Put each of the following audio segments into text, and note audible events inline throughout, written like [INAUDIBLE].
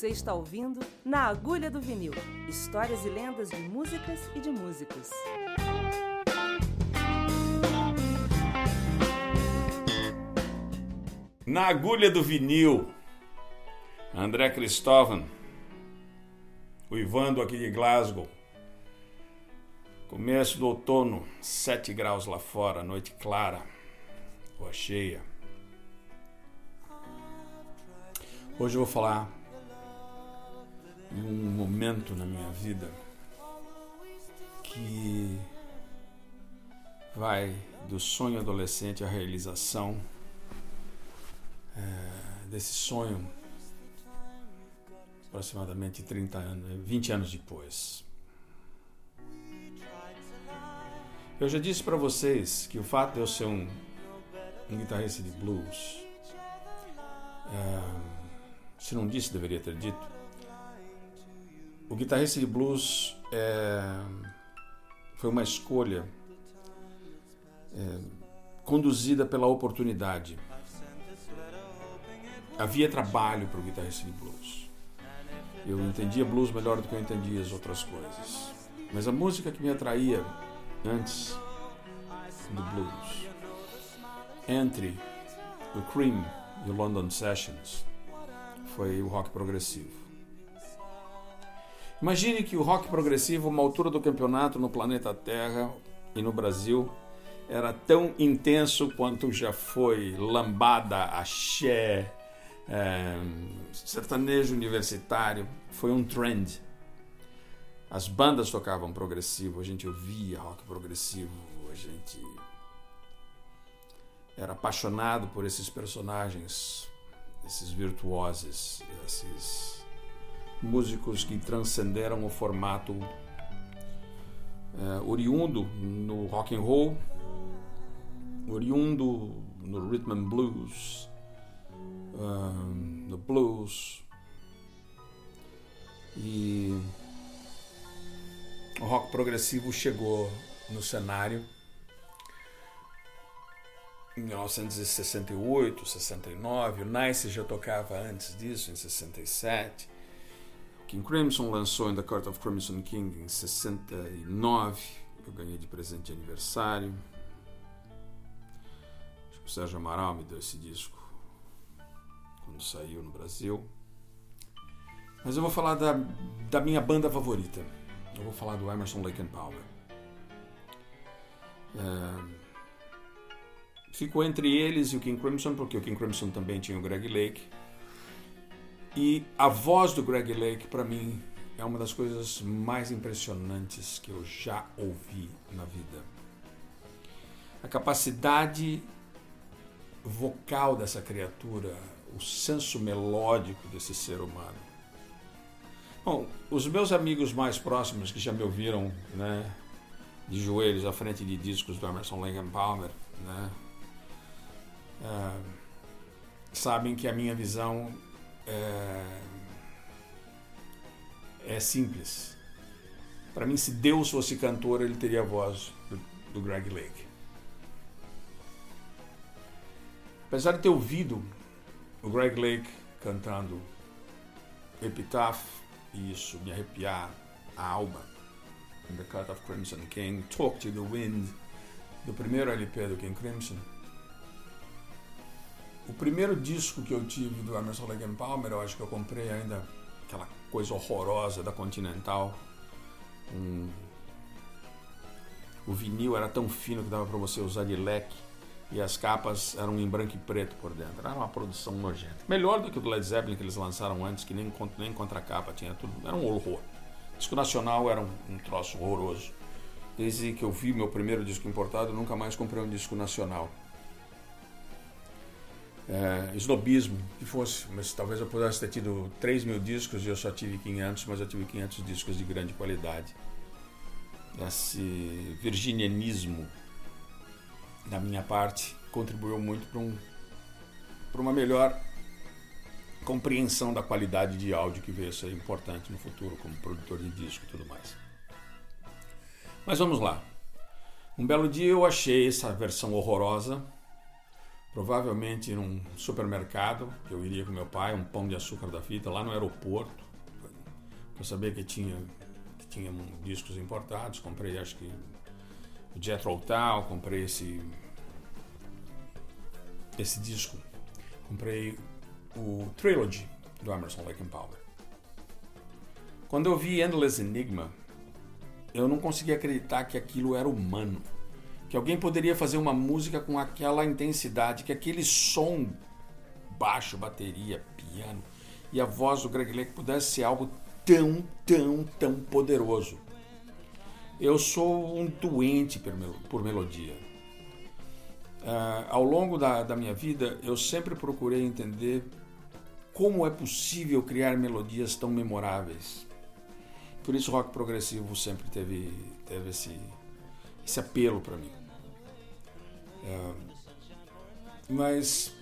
Você está ouvindo Na Agulha do Vinil histórias e lendas de músicas e de músicos. Na Agulha do Vinil, André Cristóvão, uivando aqui de Glasgow. Começo do outono, 7 graus lá fora, noite clara, lua cheia. Hoje eu vou falar de um momento na minha vida que vai do sonho adolescente à realização é, desse sonho aproximadamente 30 anos, 20 anos depois. Eu já disse para vocês que o fato de eu ser um, um guitarrista de blues, é, se não disse, deveria ter dito, o guitarrista de blues é, foi uma escolha é, conduzida pela oportunidade. Havia trabalho para o guitarrista de blues. Eu entendia blues melhor do que eu entendia as outras coisas. Mas a música que me atraía antes do blues, entre o Cream e o London Sessions, foi o rock progressivo. Imagine que o rock progressivo, uma altura do campeonato no planeta Terra e no Brasil, era tão intenso quanto já foi lambada, axé, é, sertanejo universitário. Foi um trend. As bandas tocavam progressivo, a gente ouvia rock progressivo, a gente era apaixonado por esses personagens, esses virtuosos, esses músicos que transcenderam o formato é, oriundo no rock and roll, oriundo no rhythm and blues, um, no blues e o rock progressivo chegou no cenário em 1968, 69, o Nice já tocava antes disso, em 67. King Crimson lançou In the Court of Crimson King em 69. Eu ganhei de presente de aniversário. Acho que o Sérgio Amaral me deu esse disco quando saiu no Brasil. Mas eu vou falar da, da minha banda favorita. Eu vou falar do Emerson Lake and Palmer. É, fico entre eles e o King Crimson, porque o King Crimson também tinha o Greg Lake. E a voz do Greg Lake, para mim, é uma das coisas mais impressionantes que eu já ouvi na vida. A capacidade vocal dessa criatura, o senso melódico desse ser humano. Bom, os meus amigos mais próximos que já me ouviram, né, de joelhos à frente de discos do Emerson Lake Palmer, né, uh, sabem que a minha visão é, é simples. Para mim, se Deus fosse cantor, ele teria a voz do, do Greg Lake. Apesar de ter ouvido o Greg Lake cantando Epitaph, e isso me arrepiar a alma, In the Cut of Crimson King, Talk to the Wind, do primeiro LP do King Crimson, o primeiro disco que eu tive do Emerson Lake Palmer, eu acho que eu comprei ainda aquela coisa horrorosa da Continental. O vinil era tão fino que dava para você usar de leque e as capas eram em branco e preto por dentro. Era uma produção nojenta. Melhor do que o do Led Zeppelin que eles lançaram antes, que nem, nem contra capa tinha tudo. Era um horror. Disco nacional era um, um troço horroroso. Desde que eu vi meu primeiro disco importado, nunca mais comprei um disco nacional é, snobismo que fosse, mas talvez eu pudesse ter tido 3 mil discos e eu só tive 500, mas eu tive 500 discos de grande qualidade. Esse virginianismo da minha parte contribuiu muito para um, uma melhor compreensão da qualidade de áudio que veio a ser importante no futuro como produtor de disco e tudo mais. Mas vamos lá. Um belo dia eu achei essa versão horrorosa provavelmente num supermercado, que eu iria com meu pai, um pão de açúcar da fita, lá no aeroporto. Eu sabia que tinha, que tinha discos importados, comprei acho que o Jethro Tull, comprei esse, esse disco. Comprei o Trilogy do Emerson Lake and Palmer. Quando eu vi Endless Enigma, eu não conseguia acreditar que aquilo era humano que alguém poderia fazer uma música com aquela intensidade, que aquele som baixo, bateria, piano e a voz do Greg Lake pudesse ser algo tão, tão, tão poderoso. Eu sou um doente por, mel por melodia. Uh, ao longo da, da minha vida, eu sempre procurei entender como é possível criar melodias tão memoráveis. Por isso, rock progressivo sempre teve, teve esse, esse apelo para mim. É, mas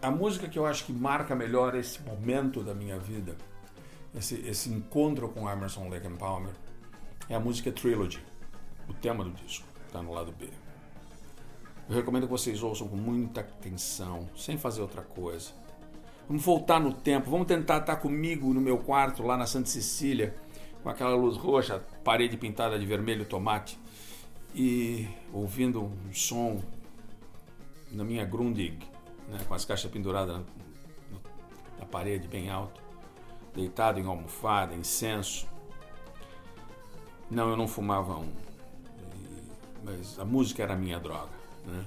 a música que eu acho que marca melhor esse momento da minha vida, esse, esse encontro com Emerson Lake and Palmer, é a música Trilogy, o tema do disco, está no lado B. Eu recomendo que vocês ouçam com muita atenção, sem fazer outra coisa. Vamos voltar no tempo, vamos tentar estar comigo no meu quarto lá na Santa Cecília, com aquela luz roxa, parede pintada de vermelho tomate e ouvindo um som na minha Grundig, né, com as caixas penduradas na, na parede bem alto, deitado em almofada, incenso. Não, eu não fumava um, mas a música era a minha droga. Né?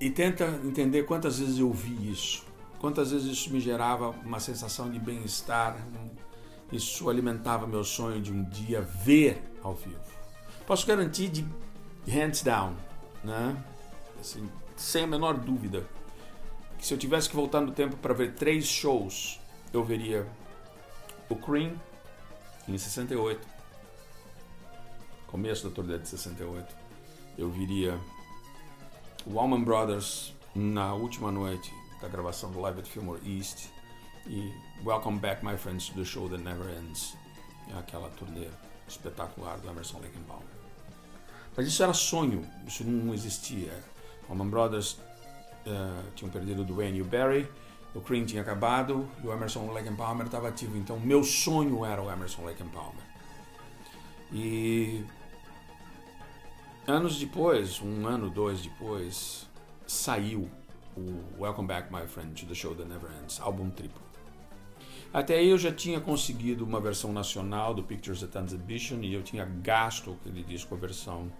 E tenta entender quantas vezes eu vi isso, quantas vezes isso me gerava uma sensação de bem-estar, isso alimentava meu sonho de um dia ver ao vivo. Posso garantir de hands down, né? Assim, sem a menor dúvida, que se eu tivesse que voltar no tempo para ver três shows, eu veria o Cream em 68, começo da turnê de 68. Eu viria o Allman Brothers na última noite da gravação do Live at Fillmore East e Welcome Back My Friends to the Show That Never Ends, aquela turnê espetacular do Emerson Lake and Palmer. Mas isso era sonho, isso não existia. Allman Brothers uh, tinham perdido o Dwayne e o Barry, o Cream tinha acabado e o Emerson Lake Palmer estava ativo. Então, meu sonho era o Emerson Lake Palmer. E anos depois, um ano, dois depois, saiu o Welcome Back, My Friend, to the Show That Never Ends, álbum triplo. Até aí eu já tinha conseguido uma versão nacional do Pictures at Exhibition e eu tinha gasto aquele disco, a versão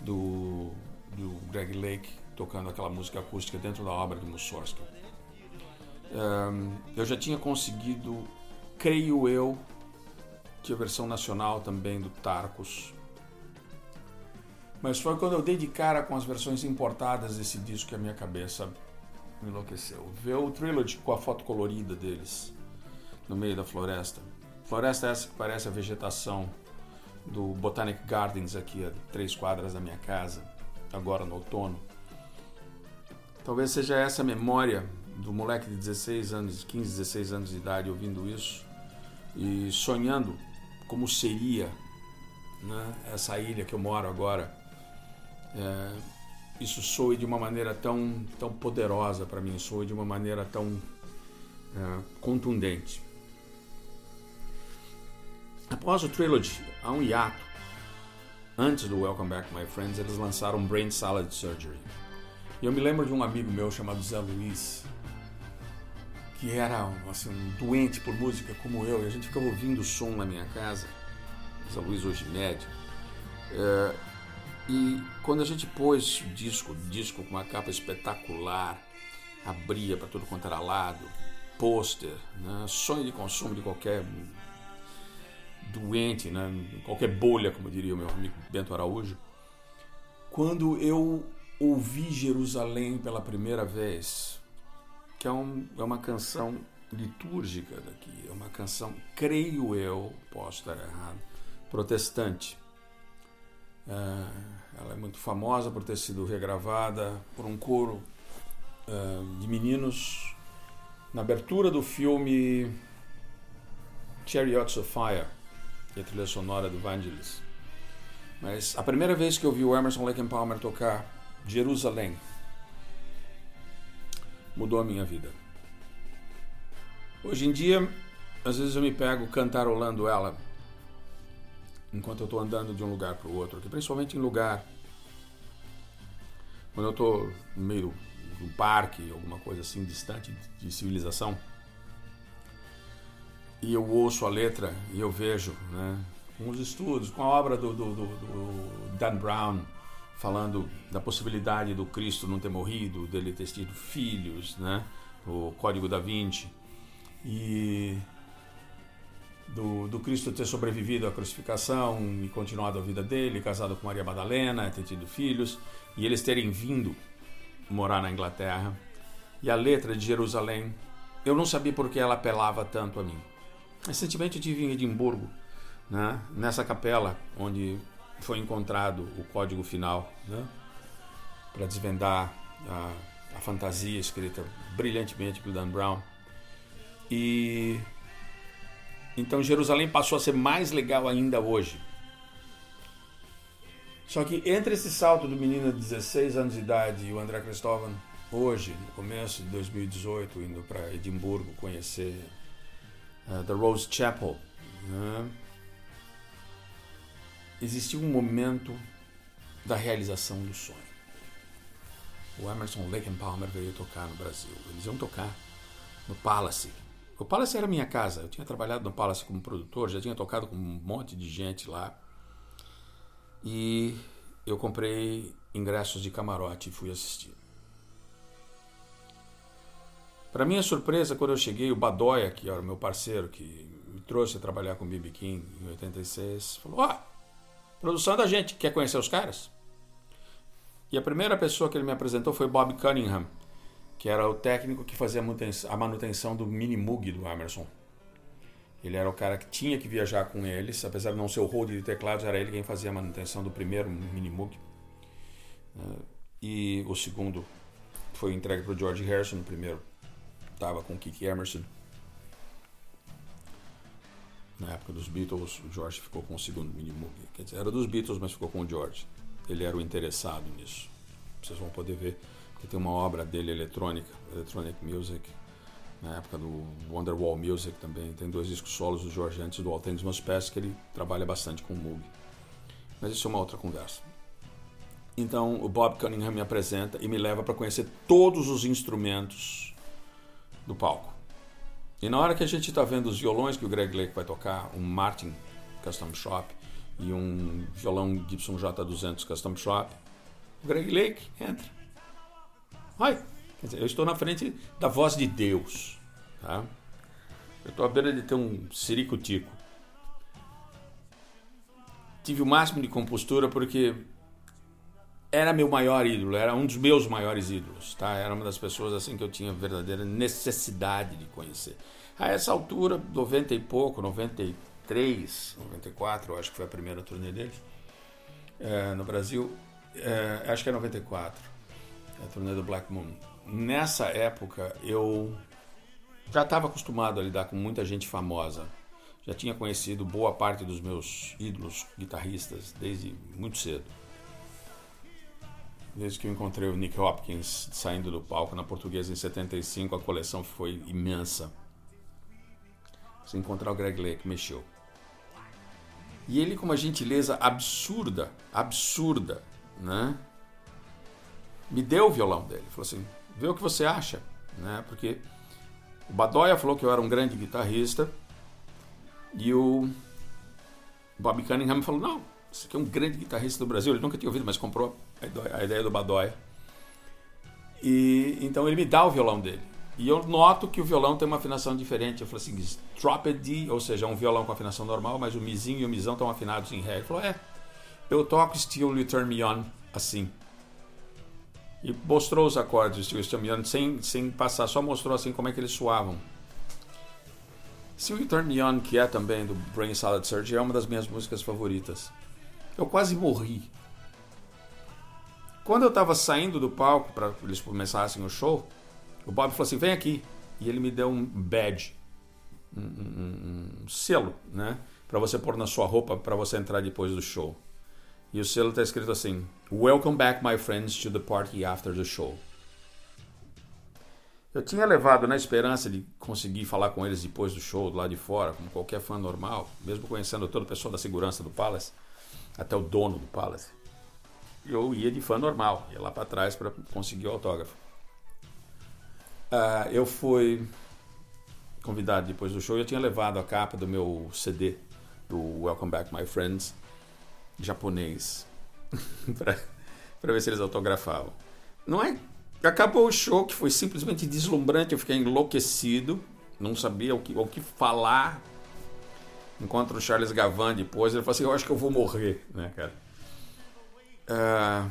do, do Greg Lake tocando aquela música acústica dentro da obra de Mussorgsky. Um, eu já tinha conseguido, creio eu, que a versão nacional também do Tarcos. Mas foi quando eu dei de cara com as versões importadas desse disco que a minha cabeça enlouqueceu. Ver o Trilogy com a foto colorida deles no meio da floresta. Floresta essa que parece a vegetação do Botanic Gardens aqui a três quadras da minha casa, agora no outono. Talvez seja essa a memória do moleque de 16 anos, 15, 16 anos de idade ouvindo isso e sonhando como seria né, essa ilha que eu moro agora. É, isso soe de uma maneira tão, tão poderosa para mim, soe de uma maneira tão é, contundente. Após o Trilogy, há um hiato. Antes do Welcome Back My Friends, eles lançaram Brain Salad Surgery. E eu me lembro de um amigo meu chamado Zé Luiz, que era assim, um doente por música como eu, e a gente ficava ouvindo som na minha casa. Zé Luiz hoje médio. É, e quando a gente pôs o disco, disco com uma capa espetacular, abria para tudo quanto era lado, pôster, né? sonho de consumo de qualquer doente, né? qualquer bolha, como diria o meu amigo Bento Araújo, quando eu ouvi Jerusalém pela primeira vez, que é, um, é uma canção litúrgica daqui, é uma canção, creio eu, posso estar errado, protestante. É, ela é muito famosa por ter sido regravada por um coro é, de meninos na abertura do filme Chariots of Fire e a trilha sonora do Vangelis. Mas a primeira vez que eu vi o Emerson Lake Palmer tocar Jerusalém mudou a minha vida. Hoje em dia, às vezes eu me pego cantarolando ela enquanto eu estou andando de um lugar para o outro, principalmente em lugar quando eu estou no meio de um parque, alguma coisa assim distante de civilização, e eu ouço a letra e eu vejo, né, com os estudos, com a obra do, do, do, do Dan Brown, falando da possibilidade do Cristo não ter morrido, dele ter tido filhos, né, o Código da Vinci, e do, do, Cristo ter sobrevivido à crucificação e continuado a vida dele, casado com Maria Madalena, ter tido filhos, e eles terem vindo morar na Inglaterra. E a letra de Jerusalém, eu não sabia por que ela apelava tanto a mim. Recentemente eu estive em Edimburgo, né, nessa capela onde foi encontrado o código final, né, para desvendar a, a fantasia escrita brilhantemente por Dan Brown. E então Jerusalém passou a ser mais legal ainda hoje. Só que entre esse salto do menino de 16 anos de idade e o André Cristóvão, hoje, no começo de 2018, indo para Edimburgo conhecer uh, The Rose Chapel, né? existiu um momento da realização do sonho. O Emerson Lake and Palmer veio tocar no Brasil. Eles iam tocar no Palace. O Palace era minha casa. Eu tinha trabalhado no Palace como produtor, já tinha tocado com um monte de gente lá. E eu comprei ingressos de camarote e fui assistir. Para minha surpresa, quando eu cheguei, o Badoia, que era o meu parceiro, que me trouxe a trabalhar com o B.B. King em 86, falou: Ó, oh, produção da gente, quer conhecer os caras? E a primeira pessoa que ele me apresentou foi Bob Cunningham, que era o técnico que fazia a manutenção do mini Moog do Emerson. Ele era o cara que tinha que viajar com eles, apesar de não ser o hold de teclados, era ele quem fazia a manutenção do primeiro mini Moog. E o segundo foi entregue para o George Harrison, o primeiro estava com o Kiki Emerson. Na época dos Beatles, o George ficou com o segundo mini Moog. Quer dizer, era dos Beatles, mas ficou com o George. Ele era o interessado nisso. Vocês vão poder ver que tem uma obra dele eletrônica, Electronic Music, na época do Wonderwall Music também. Tem dois discos solos do George antes do All Things Pass, que ele trabalha bastante com o Moog. Mas isso é uma outra conversa. Então o Bob Cunningham me apresenta e me leva para conhecer todos os instrumentos do palco. E na hora que a gente está vendo os violões que o Greg Lake vai tocar, um Martin Custom Shop e um violão Gibson J200 Custom Shop, o Greg Lake entra. Ai, dizer, eu estou na frente da voz de Deus. Tá? Eu estou à beira de ter um ciricutico. Tive o máximo de compostura porque era meu maior ídolo, era um dos meus maiores ídolos, tá? Era uma das pessoas assim que eu tinha verdadeira necessidade de conhecer. A essa altura, 90 e pouco, 93, 94, eu acho que foi a primeira turnê deles é, no Brasil, é, acho que é 94, a turnê do Black Moon. Nessa época eu já estava acostumado a lidar com muita gente famosa, já tinha conhecido boa parte dos meus ídolos guitarristas desde muito cedo Desde que eu encontrei o Nick Hopkins saindo do palco na Portuguesa em 75, a coleção foi imensa. Se encontrar o Greg Lake, mexeu. E ele, com uma gentileza absurda, absurda, né? Me deu o violão dele. Falou assim: vê o que você acha, né? Porque o Badoia falou que eu era um grande guitarrista e o Bob Cunningham falou: não, você aqui é um grande guitarrista do Brasil. Ele nunca tinha ouvido, mas comprou a ideia do Badoia. E então ele me dá o violão dele. E eu noto que o violão tem uma afinação diferente. Eu falei assim, dropped D, ou seja, um violão com afinação normal, mas o mizinho e o misão estão afinados em ré. Ele falou, é, eu toco Still You Turn Me On assim. E mostrou os acordes Still You Turn Me On sem, sem passar, só mostrou assim como é que eles soavam. Still You Turn Me On, que é também do Brain Salad Surgery, é uma das minhas músicas favoritas. Eu quase morri quando eu estava saindo do palco para eles começassem o show, o Bob falou assim: vem aqui. E ele me deu um badge, um, um, um selo, né? Para você pôr na sua roupa para você entrar depois do show. E o selo está escrito assim: Welcome back, my friends, to the party after the show. Eu tinha levado na esperança de conseguir falar com eles depois do show, lá de fora, como qualquer fã normal, mesmo conhecendo todo o pessoal da segurança do Palace, até o dono do Palace. Eu ia de fã normal, ia lá para trás para conseguir o autógrafo. Uh, eu fui convidado depois do show, eu tinha levado a capa do meu CD, do Welcome Back My Friends, japonês, [LAUGHS] para ver se eles autografavam. Não é? Acabou o show, que foi simplesmente deslumbrante, eu fiquei enlouquecido, não sabia o que, o que falar. Encontro o Charles Gavan depois, ele falou assim: Eu acho que eu vou morrer, né, cara? Uh,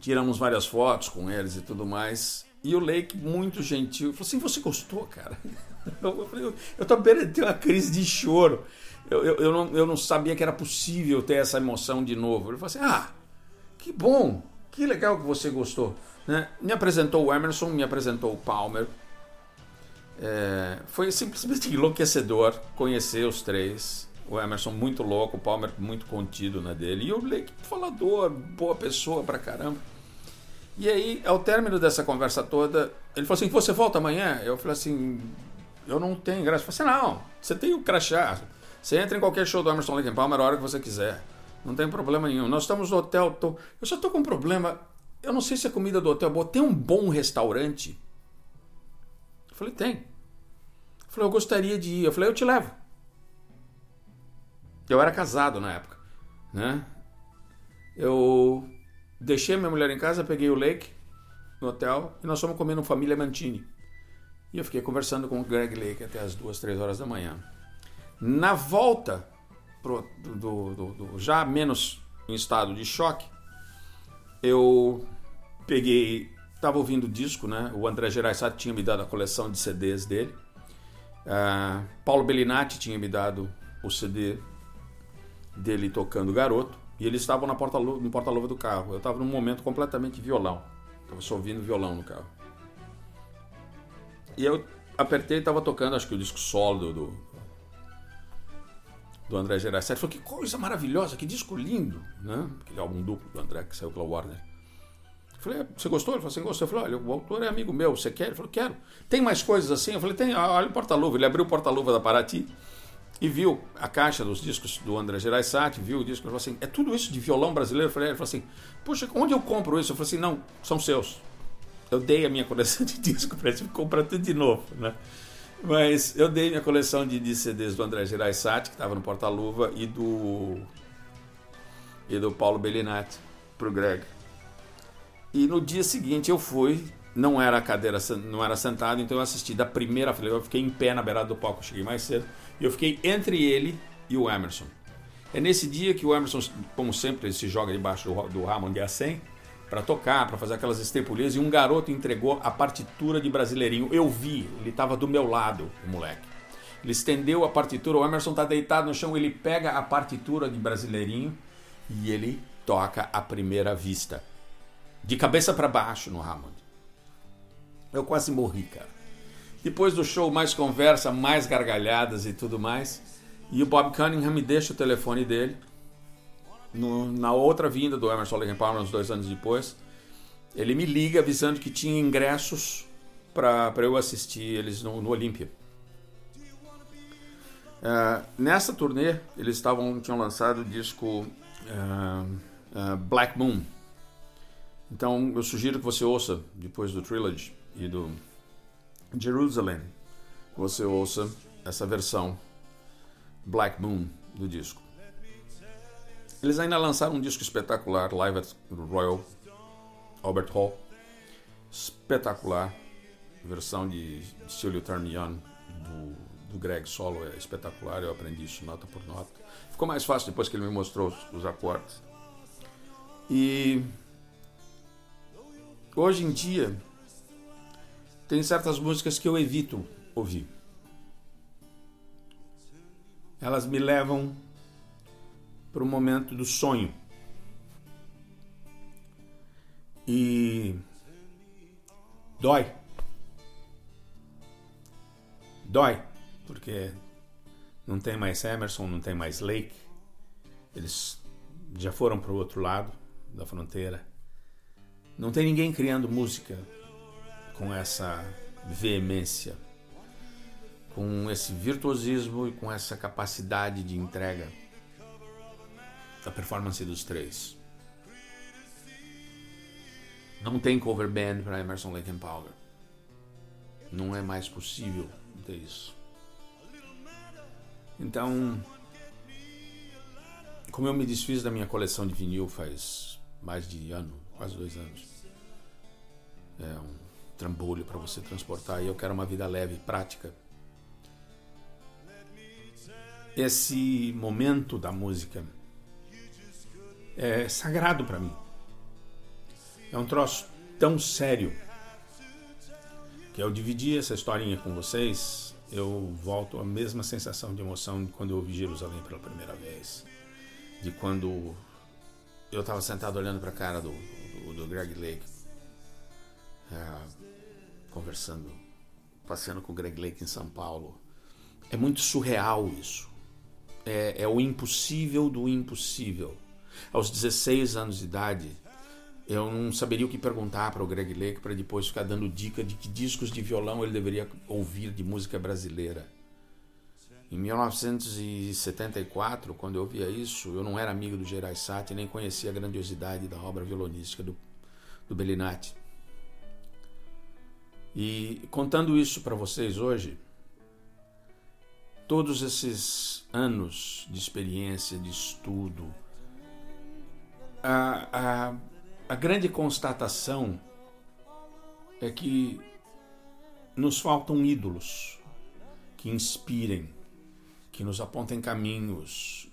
tiramos várias fotos com eles e tudo mais. E o Lake, muito gentil, falou assim: Você gostou, cara? [LAUGHS] Eu, falei, eu, eu tô uma crise de choro. Eu, eu, eu, não, eu não sabia que era possível ter essa emoção de novo. Ele falou assim: Ah, que bom, que legal que você gostou. Né? Me apresentou o Emerson, me apresentou o Palmer. É, foi simplesmente [LAUGHS] enlouquecedor conhecer os três. O Emerson muito louco, o Palmer muito contido na dele. E o Lake falador, boa pessoa pra caramba. E aí, ao término dessa conversa toda, ele falou assim: Você volta amanhã? Eu falei assim: Eu não tenho graça. Eu falei assim: Não, você tem o crachá. Você entra em qualquer show do Emerson Lake Palmer a hora que você quiser. Não tem problema nenhum. Nós estamos no hotel. Tô... Eu só estou com um problema. Eu não sei se a comida do hotel é boa. Tem um bom restaurante? Eu falei: Tem. Eu falei: Eu gostaria de ir. Eu falei: Eu te levo. Eu era casado na época. Né? Eu Deixei minha mulher em casa, peguei o Lake no hotel e nós fomos comer no Família Mantini. E eu fiquei conversando com o Greg Lake até as duas, três horas da manhã. Na volta, pro, do, do, do, já menos em estado de choque, eu peguei, estava ouvindo disco, né? O André Geraisati tinha me dado a coleção de CDs dele. Uh, Paulo Bellinati tinha me dado o CD dele tocando Garoto. E eles estavam na porta no porta-luva do carro. Eu estava num momento completamente violão. Estava só ouvindo violão no carro. E eu apertei e estava tocando, acho que o disco solo do, do André. Ele falou, que coisa maravilhosa, que disco lindo, né? Aquele álbum duplo do André que saiu pela Warner. Falei, você gostou? Ele falou assim, gostou. Eu falei, olha, o autor é amigo meu, você quer? Ele falou, quero. Tem mais coisas assim? Eu falei, tem, olha o porta-luva. Ele abriu o porta-luva da Paraty e viu a caixa dos discos do André Gerais Sati, viu o disco falou assim: é tudo isso de violão brasileiro? Eu falei, ele falou assim: poxa, onde eu compro isso? Eu falei assim: não, são seus. Eu dei a minha coleção de [LAUGHS] discos para ele comprar tudo de novo, né? Mas eu dei minha coleção de, de CDs do André Gerais Sati, que estava no porta-luva, e do e do Paulo Bellinati pro Greg. E no dia seguinte eu fui, não era cadeira, não era sentado, então eu assisti da primeira eu fiquei em pé na beirada do palco, cheguei mais cedo. E eu fiquei entre ele e o Emerson. É nesse dia que o Emerson, como sempre, ele se joga debaixo do, do Ramon Acen para tocar, para fazer aquelas estripulias, e um garoto entregou a partitura de Brasileirinho. Eu vi, ele estava do meu lado, o moleque. Ele estendeu a partitura, o Emerson está deitado no chão, ele pega a partitura de Brasileirinho e ele toca a primeira vista. De cabeça para baixo no Hammond. Eu quase morri, cara. Depois do show, mais conversa, mais gargalhadas e tudo mais. E o Bob Cunningham me deixa o telefone dele. No, na outra vinda do Emerson Lake Palmer, uns dois anos depois, ele me liga avisando que tinha ingressos para eu assistir eles no, no Olímpia. Uh, nessa turnê, eles estavam tinham lançado o disco uh, uh, Black Moon. Então eu sugiro que você ouça depois do Trilogy e do Jerusalem, você ouça essa versão Black Moon do disco. Eles ainda lançaram um disco espetacular, Live at Royal Albert Hall. Espetacular. Versão de Still You Turn do, do Greg Solo é espetacular. Eu aprendi isso nota por nota. Ficou mais fácil depois que ele me mostrou os, os acordes. E hoje em dia tem certas músicas que eu evito ouvir. Elas me levam para o momento do sonho. E dói. Dói, porque não tem mais Emerson, não tem mais Lake. Eles já foram para o outro lado da fronteira. Não tem ninguém criando música com essa veemência, com esse virtuosismo e com essa capacidade de entrega da performance dos três. Não tem cover band para Emerson Lake and Palmer. Não é mais possível ter isso. Então, como eu me desfiz da minha coleção de vinil faz mais de ano, quase dois anos, é um trambolho para você transportar e eu quero uma vida leve, prática. Esse momento da música é sagrado para mim. É um troço tão sério que ao dividir essa historinha com vocês, eu volto à mesma sensação de emoção de quando eu ouvi Jerusalém pela primeira vez. De quando eu estava sentado olhando para a cara do, do, do, Greg Lake, é, conversando, passeando com o Greg Lake em São Paulo. É muito surreal isso. É, é o impossível do impossível. Aos 16 anos de idade, eu não saberia o que perguntar para o Greg Lake para depois ficar dando dica de que discos de violão ele deveria ouvir de música brasileira. Em 1974, quando eu ouvia isso, eu não era amigo do Gerais Sati nem conhecia a grandiosidade da obra violonística do, do Bellinati. E contando isso para vocês hoje, todos esses anos de experiência, de estudo, a, a a grande constatação é que nos faltam ídolos que inspirem, que nos apontem caminhos,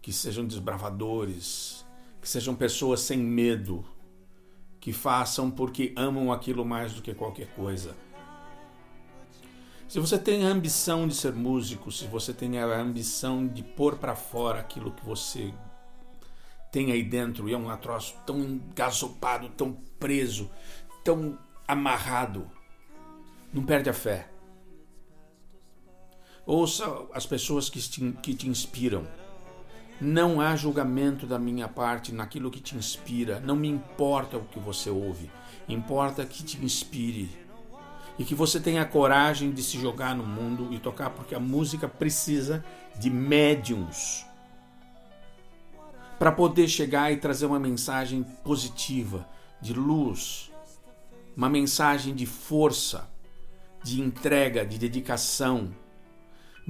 que sejam desbravadores, que sejam pessoas sem medo, que façam porque amam aquilo mais do que qualquer coisa. Se você tem a ambição de ser músico, se você tem a ambição de pôr para fora aquilo que você tem aí dentro e é um troço tão engasopado, tão preso, tão amarrado. Não perde a fé. Ouça as pessoas que te, que te inspiram. Não há julgamento da minha parte naquilo que te inspira. Não me importa o que você ouve. Importa que te inspire. E que você tenha coragem de se jogar no mundo e tocar, porque a música precisa de médiums para poder chegar e trazer uma mensagem positiva, de luz, uma mensagem de força, de entrega, de dedicação.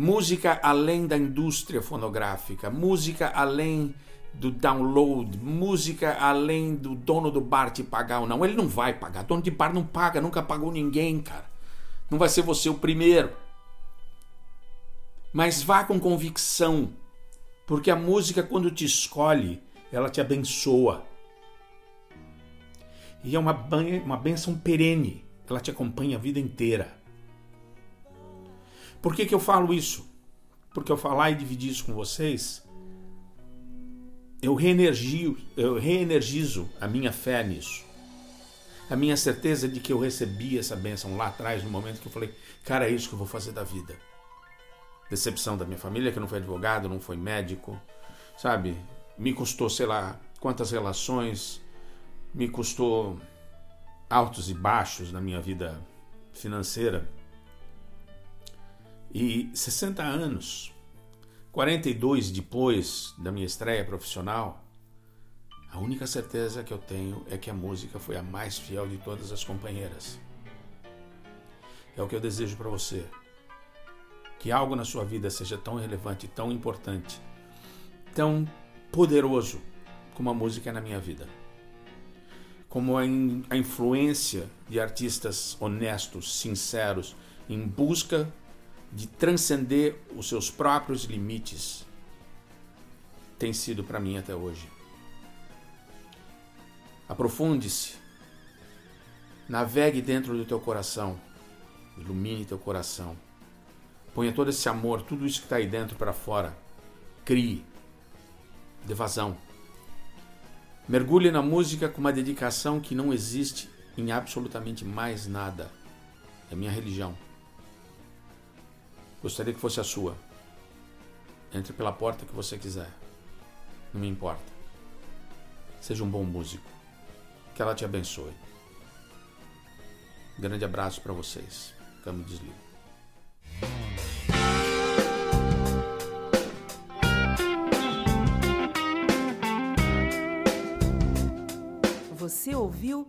Música além da indústria fonográfica, música além do download, música além do dono do bar te pagar ou não. Ele não vai pagar, dono de bar não paga, nunca pagou ninguém, cara. Não vai ser você o primeiro. Mas vá com convicção porque a música, quando te escolhe, ela te abençoa. E é uma, uma benção perene. Ela te acompanha a vida inteira. Por que, que eu falo isso? Porque eu falar e dividir isso com vocês, eu reenergio, eu reenergizo a minha fé nisso. A minha certeza de que eu recebi essa bênção lá atrás, no momento que eu falei, cara, é isso que eu vou fazer da vida decepção da minha família, que não foi advogado, não foi médico, sabe? Me custou, sei lá, quantas relações, me custou altos e baixos na minha vida financeira. E 60 anos, 42 depois da minha estreia profissional, a única certeza que eu tenho é que a música foi a mais fiel de todas as companheiras. É o que eu desejo para você que algo na sua vida seja tão relevante, tão importante, tão poderoso como a música é na minha vida. Como a, a influência de artistas honestos, sinceros, em busca de transcender os seus próprios limites, tem sido para mim até hoje. Aprofunde-se, navegue dentro do teu coração, ilumine teu coração Ponha todo esse amor, tudo isso que está aí dentro para fora. Crie. Dê vazão. Mergulhe na música com uma dedicação que não existe em absolutamente mais nada. É minha religião. Gostaria que fosse a sua. Entre pela porta que você quiser. Não me importa. Seja um bom músico. Que ela te abençoe. Grande abraço para vocês. Camo desligo. Você ouviu